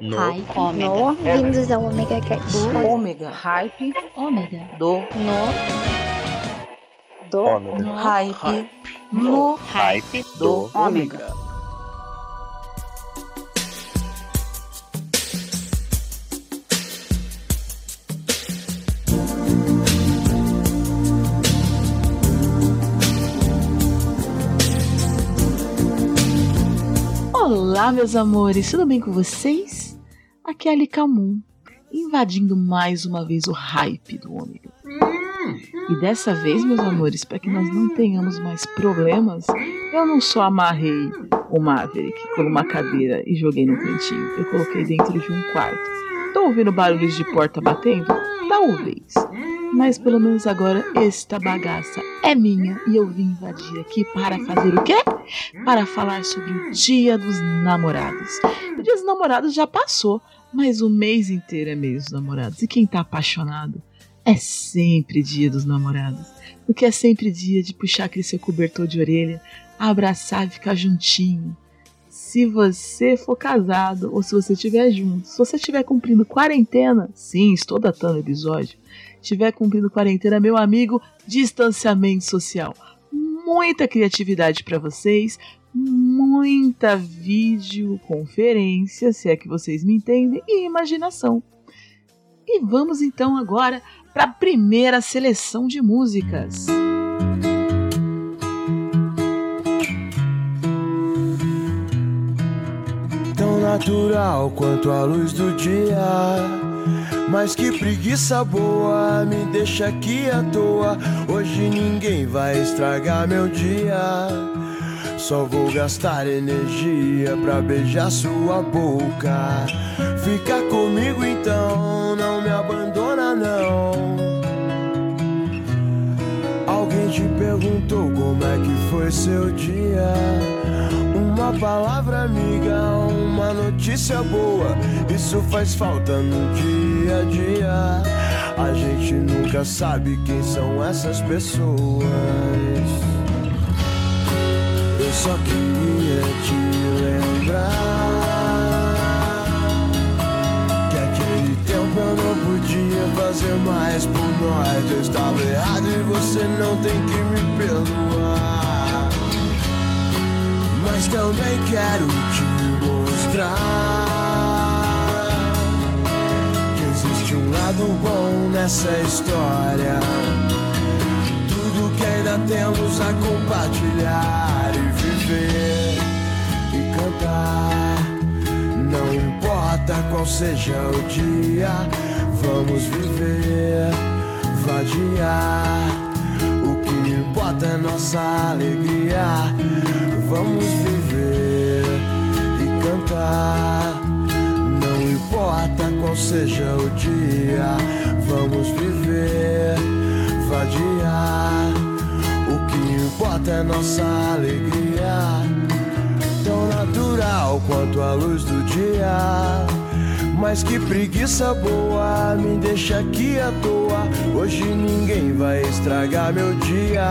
No. Hype. Ômega. No, vindos ao Omega Cast. Ômega. Hype. Ômega. Do. No. Do. Ômega. Hype. No. Hype Do. Ômega. Olá, meus amores, tudo bem com vocês? Aqui é a Licamun, invadindo mais uma vez o hype do Ômega. E dessa vez, meus amores, para que nós não tenhamos mais problemas, eu não só amarrei o Maverick com uma cadeira e joguei no cantinho, eu coloquei dentro de um quarto. Tô ouvindo barulhos de porta batendo? Talvez. Mas pelo menos agora esta bagaça é minha e eu vim invadir aqui para fazer o quê? Para falar sobre o Dia dos Namorados. O Dia dos Namorados já passou, mas o mês inteiro é mês dos namorados. E quem tá apaixonado é sempre Dia dos Namorados. Porque é sempre dia de puxar aquele seu cobertor de orelha, abraçar e ficar juntinho. Se você for casado ou se você estiver junto, se você estiver cumprindo quarentena, sim, estou datando o episódio, estiver cumprindo quarentena, meu amigo, distanciamento social. Muita criatividade para vocês, muita videoconferência, se é que vocês me entendem, e imaginação. E vamos então agora para a primeira seleção de músicas. Tão natural quanto a luz do dia. Mas que preguiça boa, me deixa aqui à toa. Hoje ninguém vai estragar meu dia. Só vou gastar energia pra beijar sua boca. Fica comigo então, não me abandona não. Alguém te perguntou como é que foi seu dia? Uma palavra amiga, uma notícia boa. Isso faz falta no dia a dia. A gente nunca sabe quem são essas pessoas. Só queria te lembrar que aquele tempo eu não podia fazer mais por nós. Eu estava errado e você não tem que me perdoar. Mas também quero te mostrar que existe um lado bom nessa história. Tudo que ainda temos a compartilhar viver e cantar. Não importa qual seja o dia, vamos viver, vadiar. O que importa é nossa alegria. Vamos viver e cantar. Não importa qual seja o dia, vamos viver, vadiar. O que importa é nossa alegria. Tão natural quanto a luz do dia. Mas que preguiça boa, me deixa aqui à toa. Hoje ninguém vai estragar meu dia.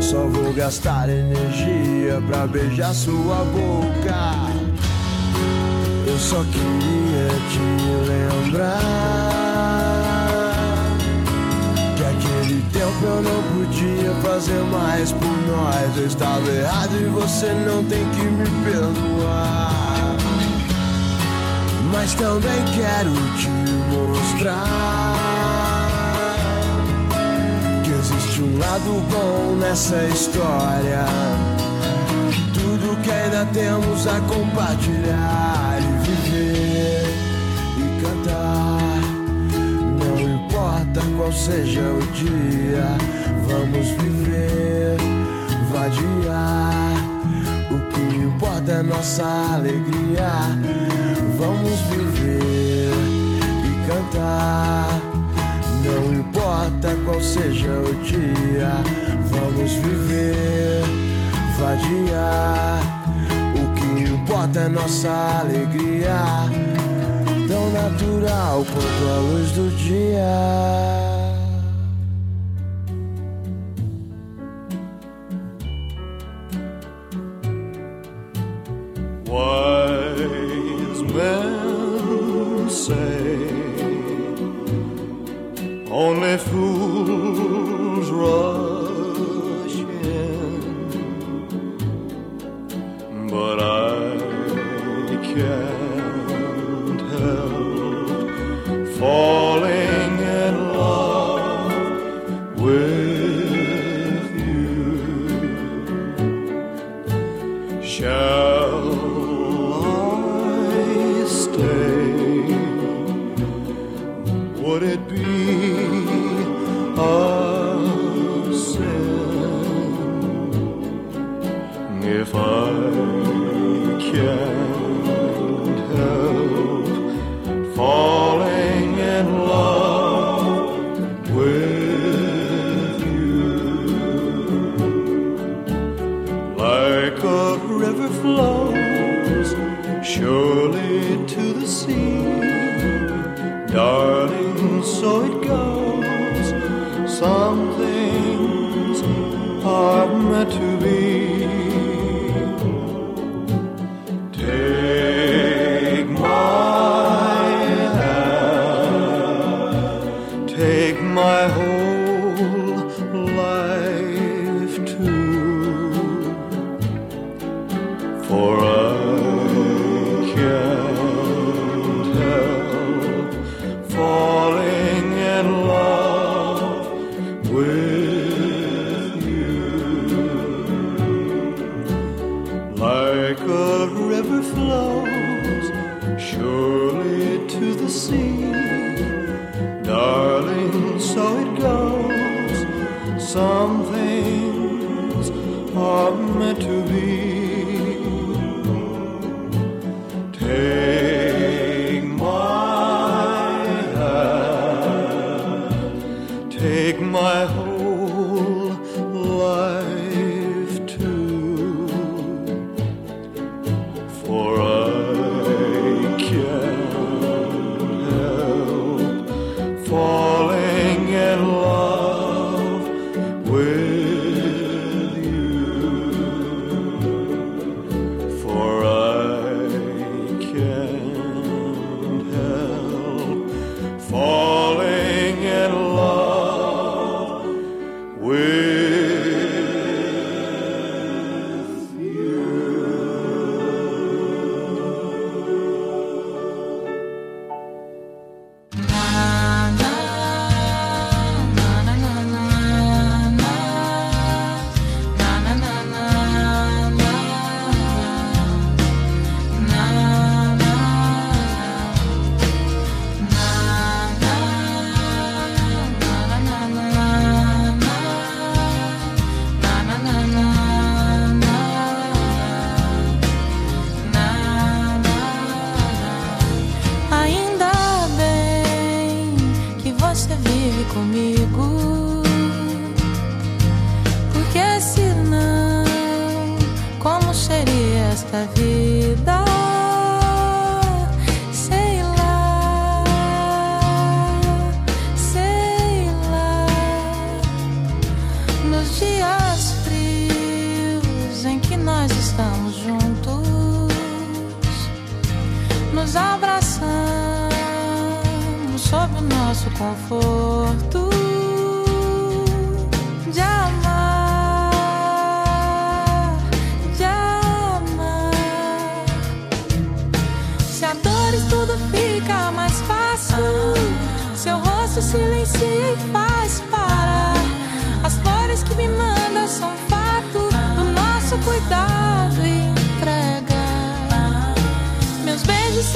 Só vou gastar energia pra beijar sua boca. Eu só queria te lembrar tempo eu não podia fazer mais por nós. Eu estava errado e você não tem que me perdoar. Mas também quero te mostrar que existe um lado bom nessa história. Tudo que ainda temos a compartilhar qual seja o dia, vamos viver, vadiar. O que importa é nossa alegria. Vamos viver e cantar. Não importa qual seja o dia, vamos viver, vadiar. O que importa é nossa alegria, tão natural quanto a luz do dia.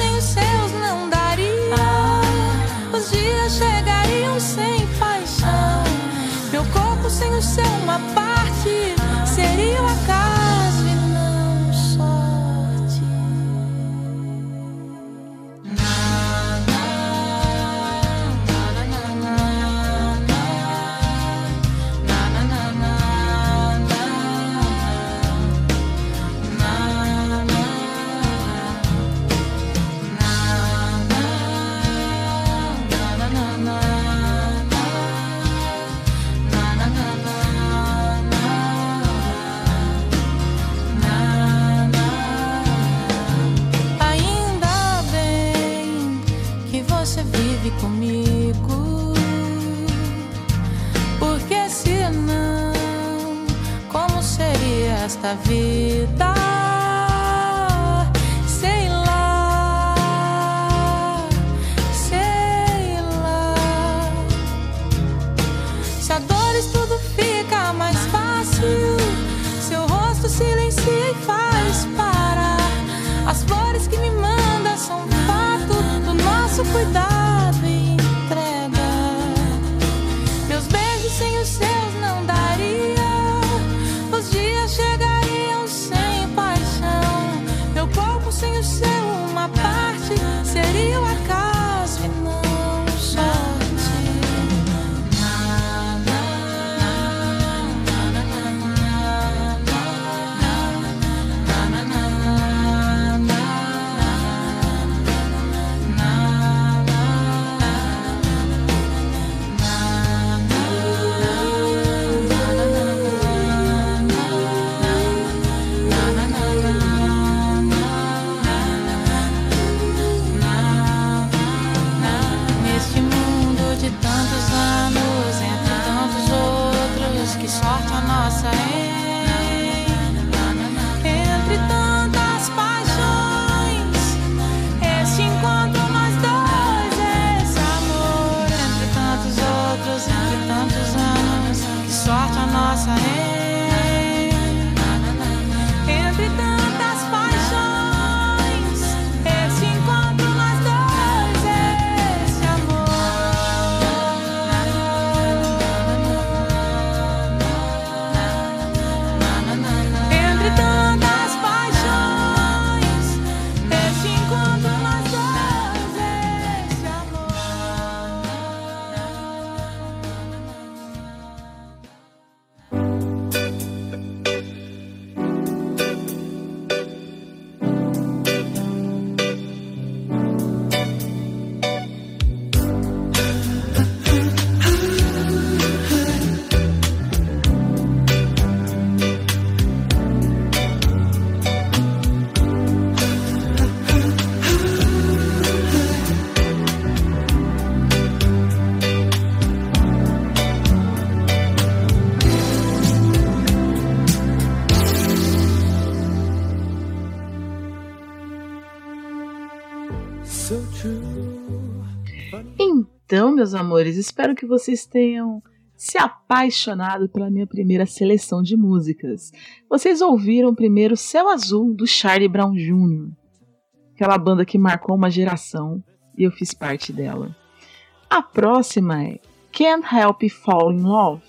sem os seus não daria. Os dias chegariam sem paixão. Meu corpo sem o seu, uma paz. Desta vida. Meus amores, espero que vocês tenham se apaixonado pela minha primeira seleção de músicas. Vocês ouviram primeiro Céu Azul do Charlie Brown Jr., aquela banda que marcou uma geração e eu fiz parte dela. A próxima é Can't Help Fall in Love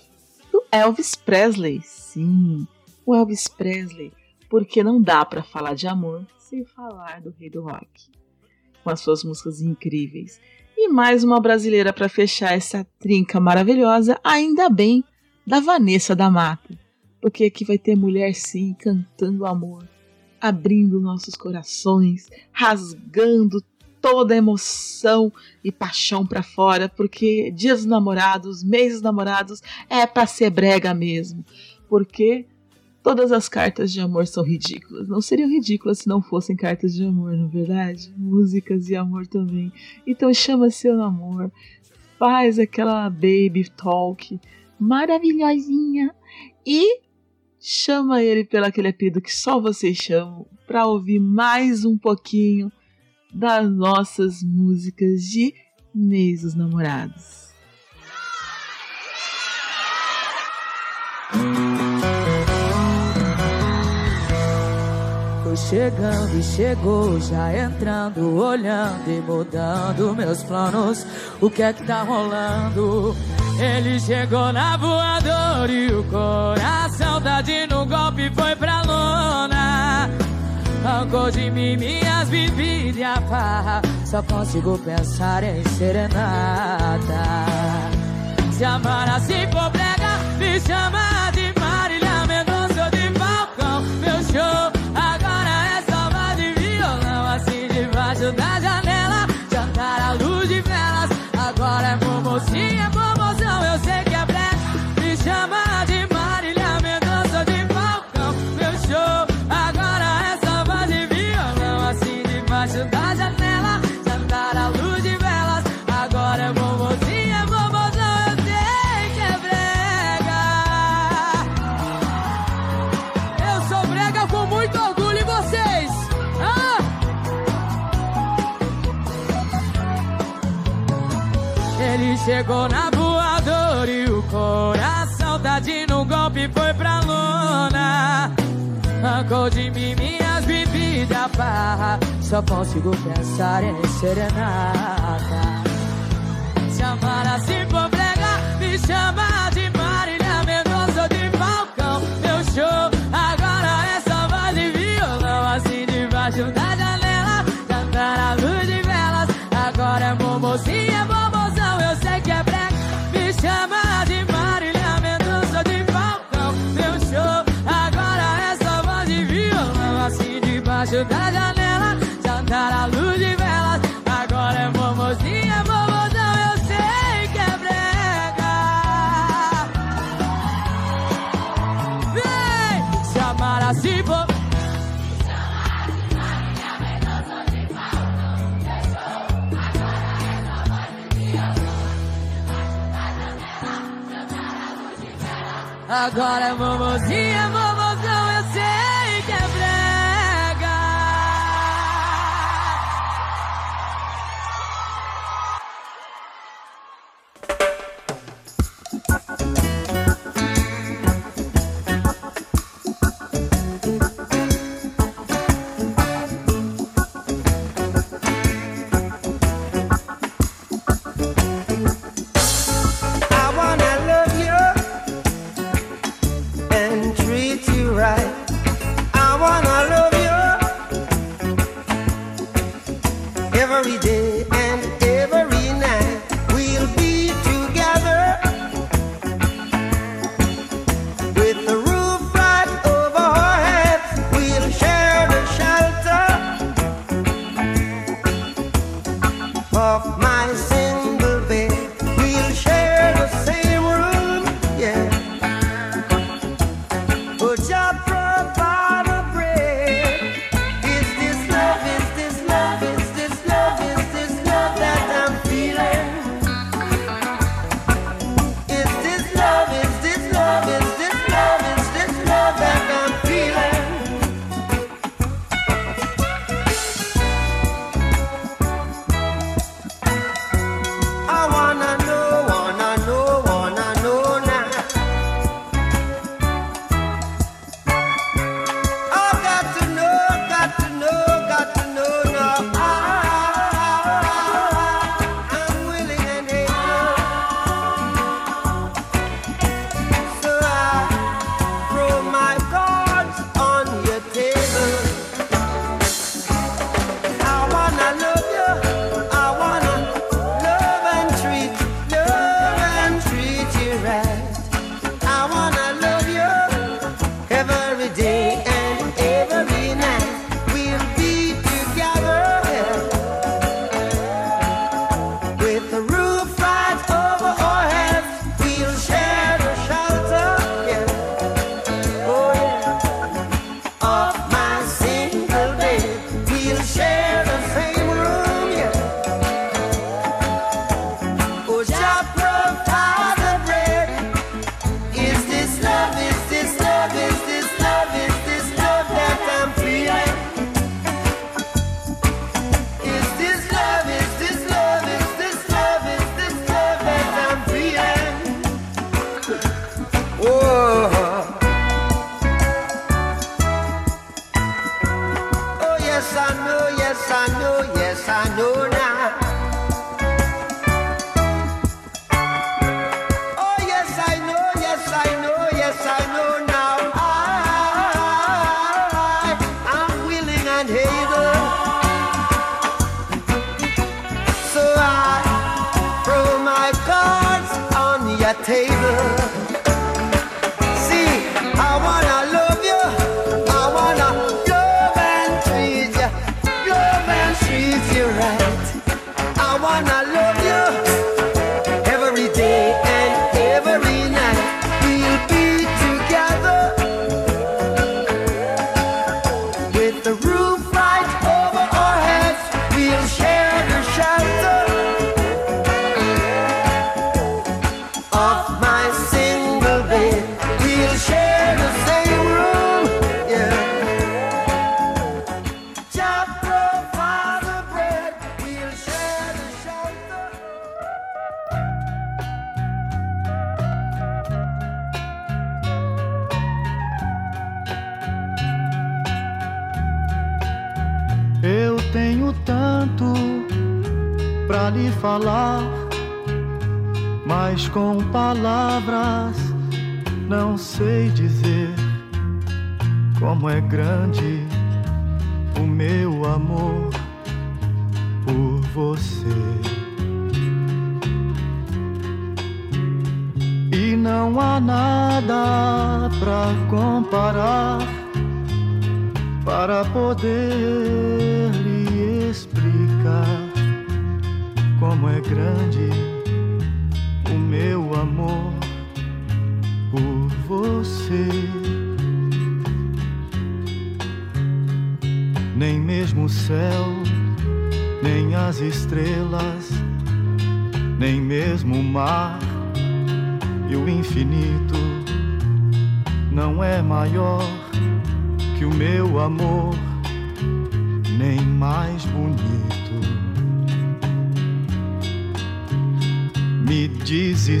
do Elvis Presley. Sim, o Elvis Presley, porque não dá para falar de amor sem falar do rei do rock, com as suas músicas incríveis. E mais uma brasileira para fechar essa trinca maravilhosa, ainda bem, da Vanessa da Mata. Porque aqui vai ter mulher sim cantando amor, abrindo nossos corações, rasgando toda a emoção e paixão para fora, porque dias dos namorados, meses dos namorados é para ser brega mesmo. Porque todas as cartas de amor são ridículas. Não seriam ridículas se não fossem cartas de amor, não é verdade? Músicas de amor também. Então chama seu namoro, faz aquela baby talk maravilhosinha e chama ele pelo aquele apelido que só vocês chamam para ouvir mais um pouquinho das nossas músicas de mês dos namorados. Foi chegando e chegou, já entrando, olhando e mudando meus planos. O que é que tá rolando? Ele chegou na voadora e o coração tá no golpe foi pra lona. Arrancou de mim minhas bebidas e a farra. Só consigo pensar em serenata. Se amar assim for brega, me chama de Marília Mendonça de Falcão. Meu show Chegou na voadora e o coração tadinho no golpe foi pra lona. Arrancou de mim minhas bebidas barra. Só consigo pensar em serenata. Se amar assim for me chama agora, é mamãozinha, mamãozinha. every day.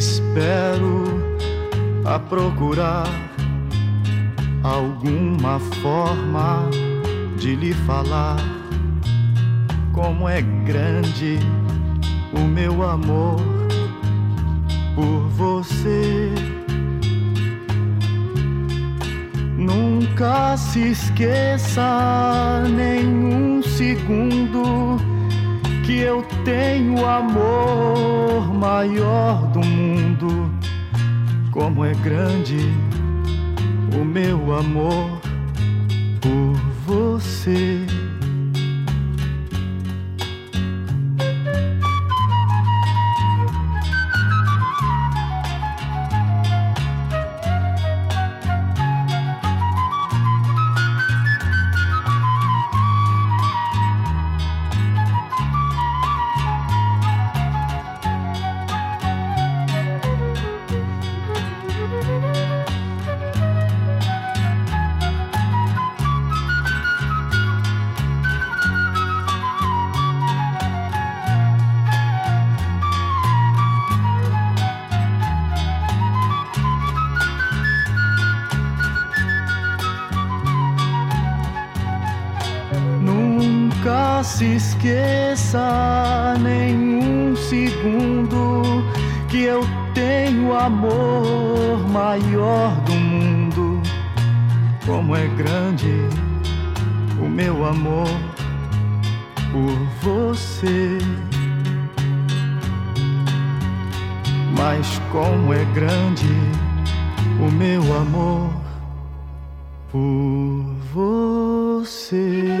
Desespero a procurar alguma forma de lhe falar como é grande o meu amor por você. Nunca se esqueça nenhum segundo que eu tenho amor maior do mundo. Como é grande o meu amor por você. Maior do mundo. Como é grande o meu amor por você. Mas como é grande o meu amor por você.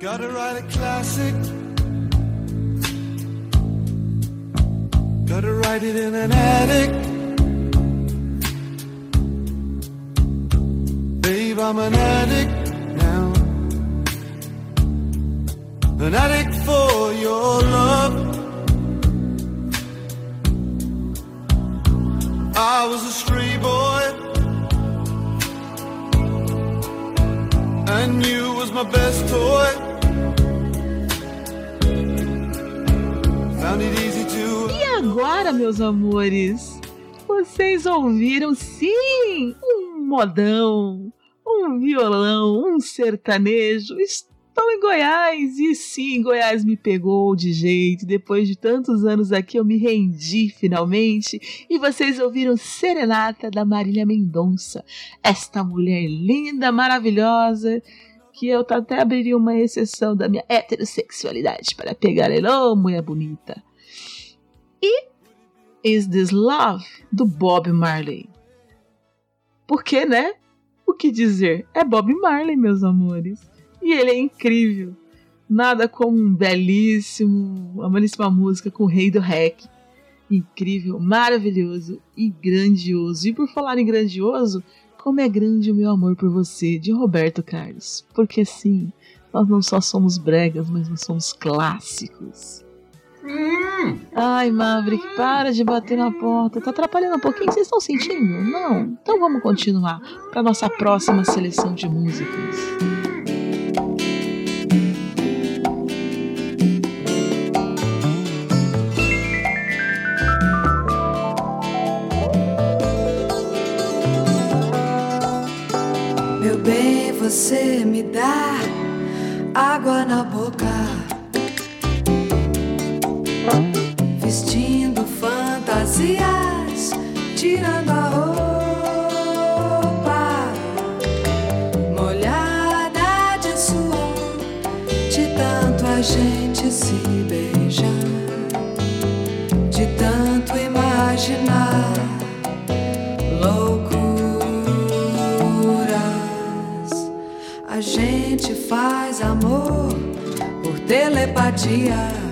Gotta write a classic. Gotta write it in an attic. Babe, I'm an addict now. An addict for your love. I was a stray boy. And you was my best toy. Found it easy agora, meus amores, vocês ouviram sim um modão, um violão, um sertanejo. Estou em Goiás e sim, Goiás me pegou de jeito. Depois de tantos anos aqui, eu me rendi finalmente. E vocês ouviram Serenata da Marília Mendonça, esta mulher linda, maravilhosa que eu até abriria uma exceção da minha heterossexualidade para pegar ela, oh, mulher bonita. E Is This Love, do Bob Marley. Porque, né? O que dizer? É Bob Marley, meus amores. E ele é incrível. Nada como um belíssimo, uma belíssima música com o rei do rec. Incrível, maravilhoso e grandioso. E por falar em grandioso, como é grande o meu amor por você, de Roberto Carlos. Porque sim, nós não só somos bregas, mas nós somos clássicos. Hum. Ai, Maverick, hum. para de bater na porta. Tá atrapalhando um pouquinho. Vocês estão sentindo? Não? Então vamos continuar para nossa próxima seleção de músicas. Meu bem, você me dá água na boca. tirando a roupa molhada de suor, de tanto a gente se beijar, de tanto imaginar. Loucuras, a gente faz amor por telepatia.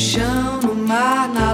chão, no mar, na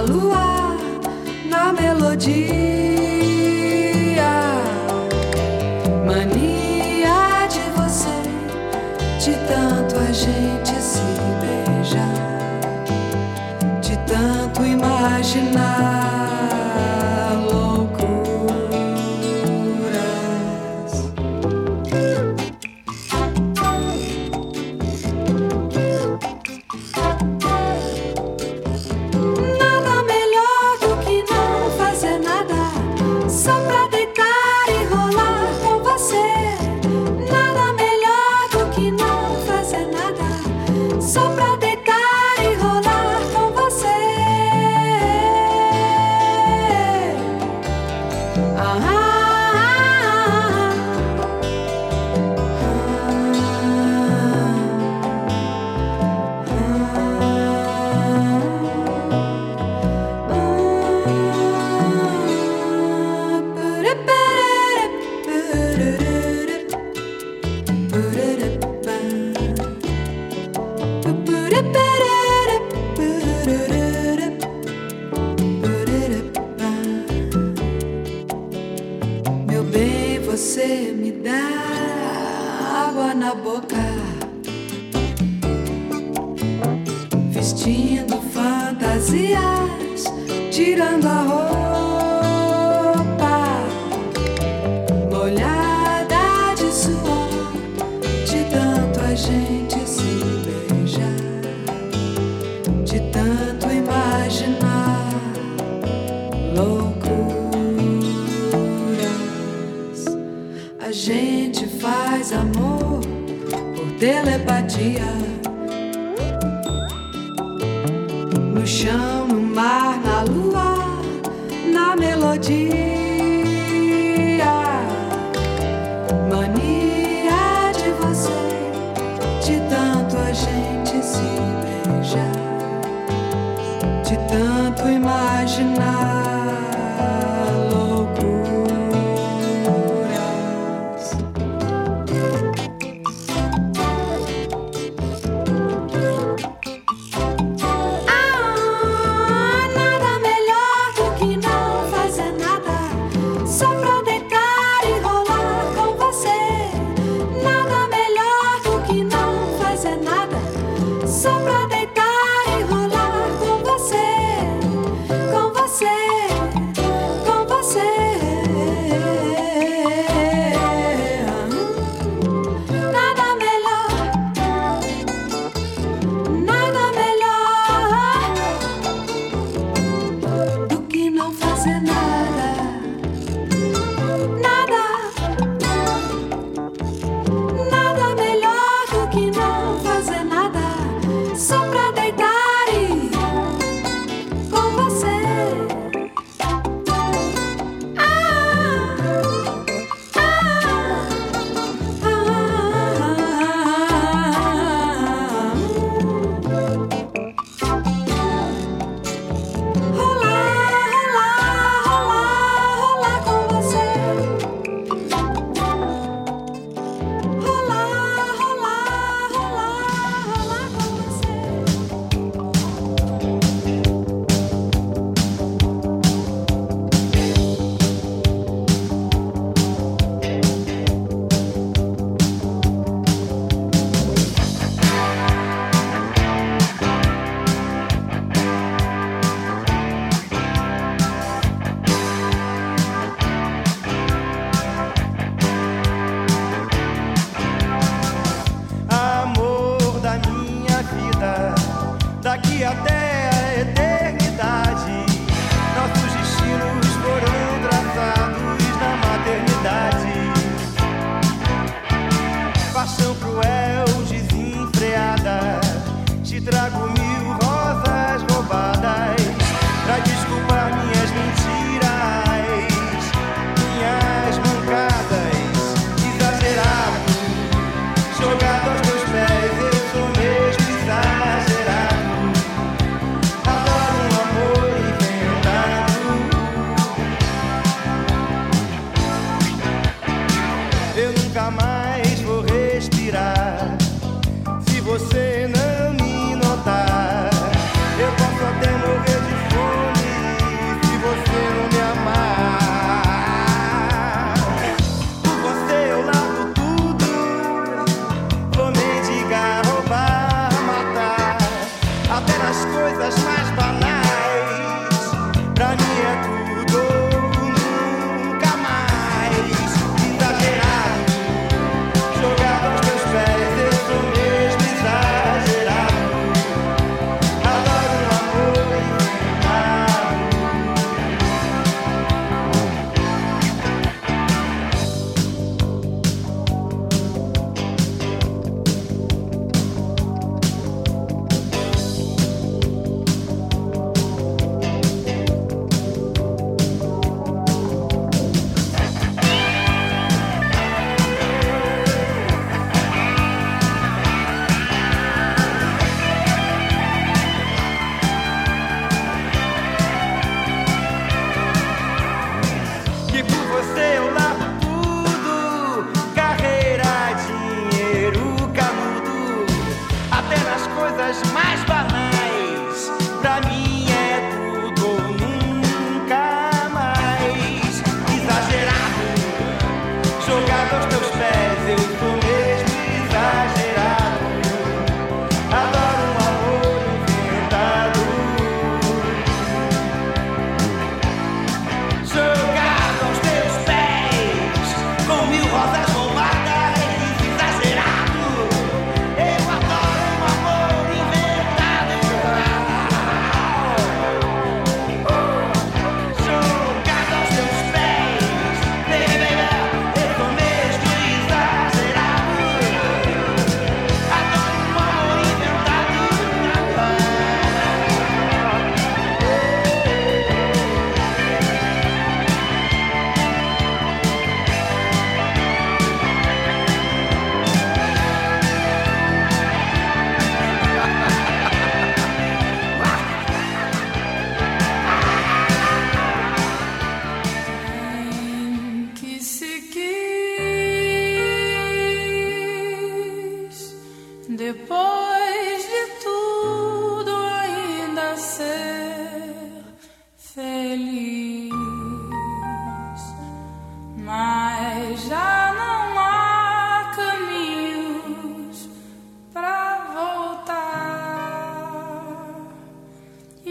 horas mais baratas.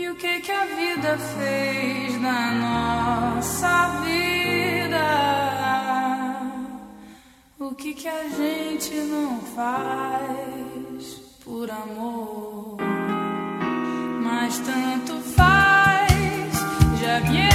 E o que que a vida fez na nossa vida? O que que a gente não faz por amor? Mas tanto faz, já me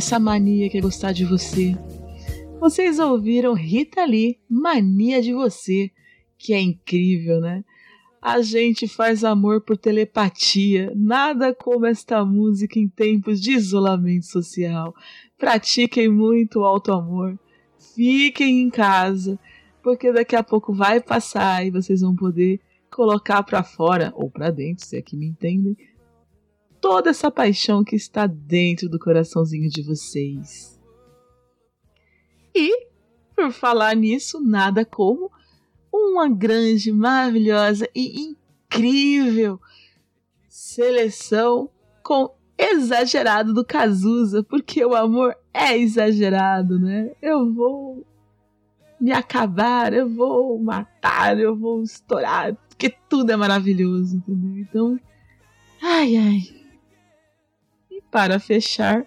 essa mania que é gostar de você. Vocês ouviram Rita Lee, Mania de Você, que é incrível, né? A gente faz amor por telepatia. Nada como esta música em tempos de isolamento social. Pratiquem muito o auto-amor. Fiquem em casa, porque daqui a pouco vai passar e vocês vão poder colocar para fora ou para dentro, se é que me entendem, toda essa paixão que está dentro do coraçãozinho de vocês. E, por falar nisso, nada como uma grande, maravilhosa e incrível seleção com exagerado do Cazuza, porque o amor é exagerado, né? Eu vou me acabar, eu vou matar, eu vou estourar, porque tudo é maravilhoso, entendeu? Então, ai ai. Para fechar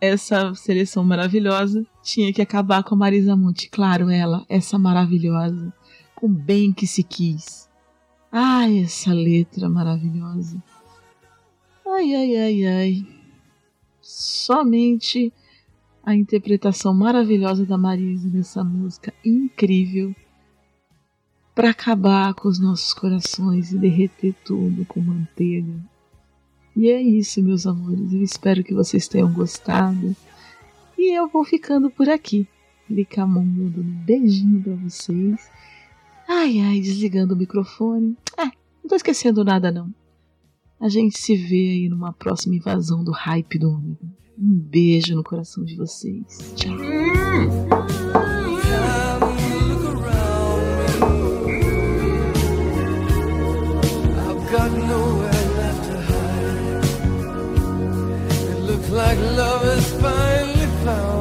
essa seleção maravilhosa, tinha que acabar com a Marisa Monte, claro, ela, essa maravilhosa, com bem que se quis. Ai, essa letra maravilhosa. Ai, ai, ai, ai. Somente a interpretação maravilhosa da Marisa nessa música incrível para acabar com os nossos corações e derreter tudo com manteiga. E é isso, meus amores. Eu espero que vocês tenham gostado. E eu vou ficando por aqui. Licamon dando um beijinho para vocês. Ai, ai, desligando o microfone. É, não tô esquecendo nada não. A gente se vê aí numa próxima invasão do hype do ômega. Um beijo no coração de vocês. Tchau. Like love is finally found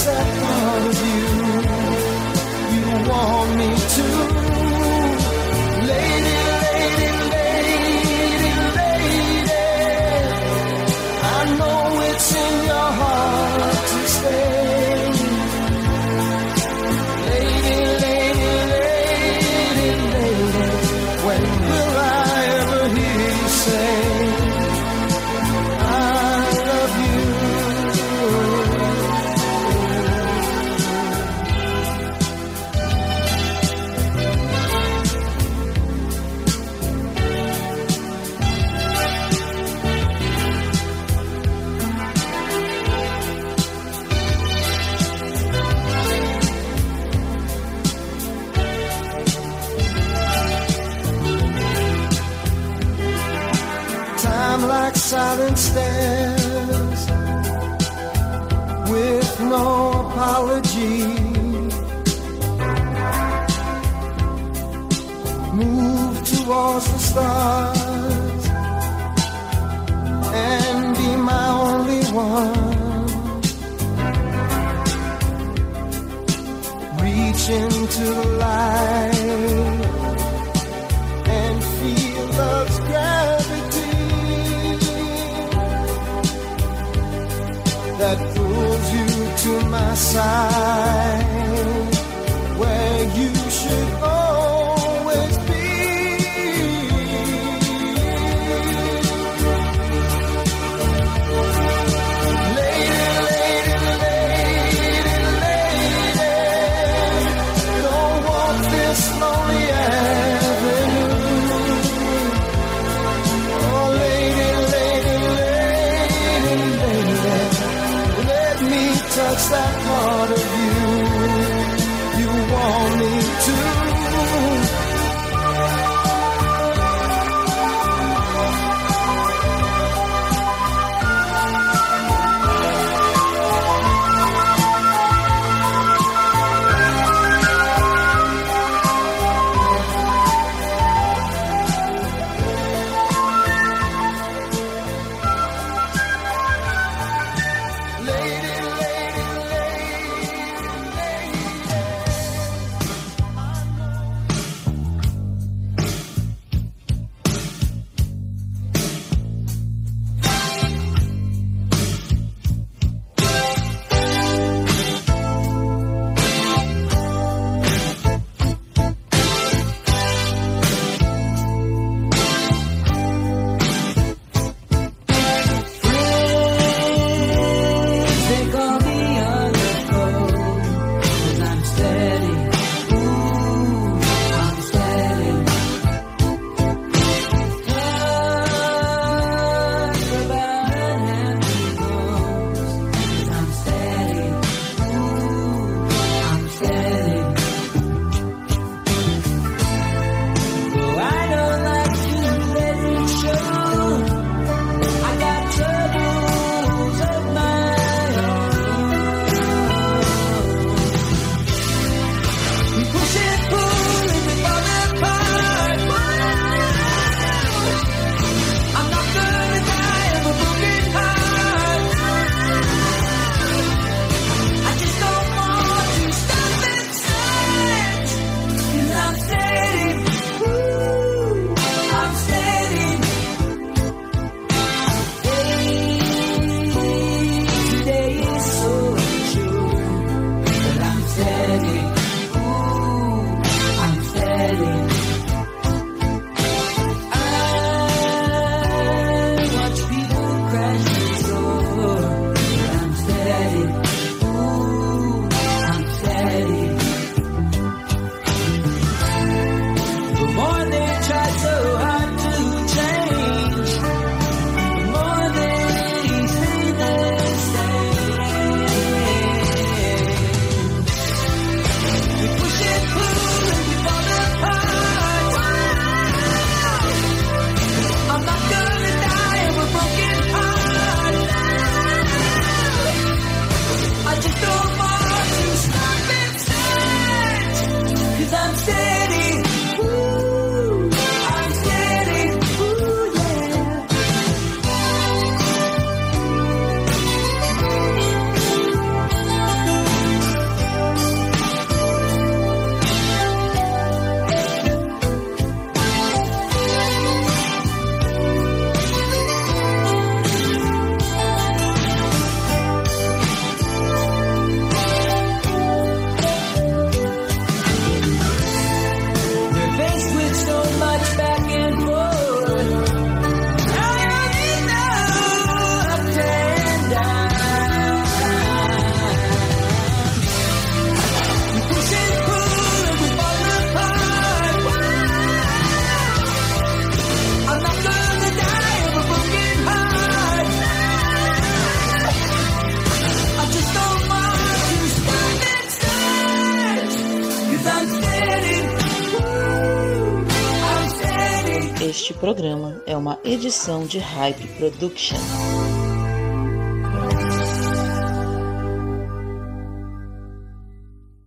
accept that pulls you to my side uma edição de Hype Production.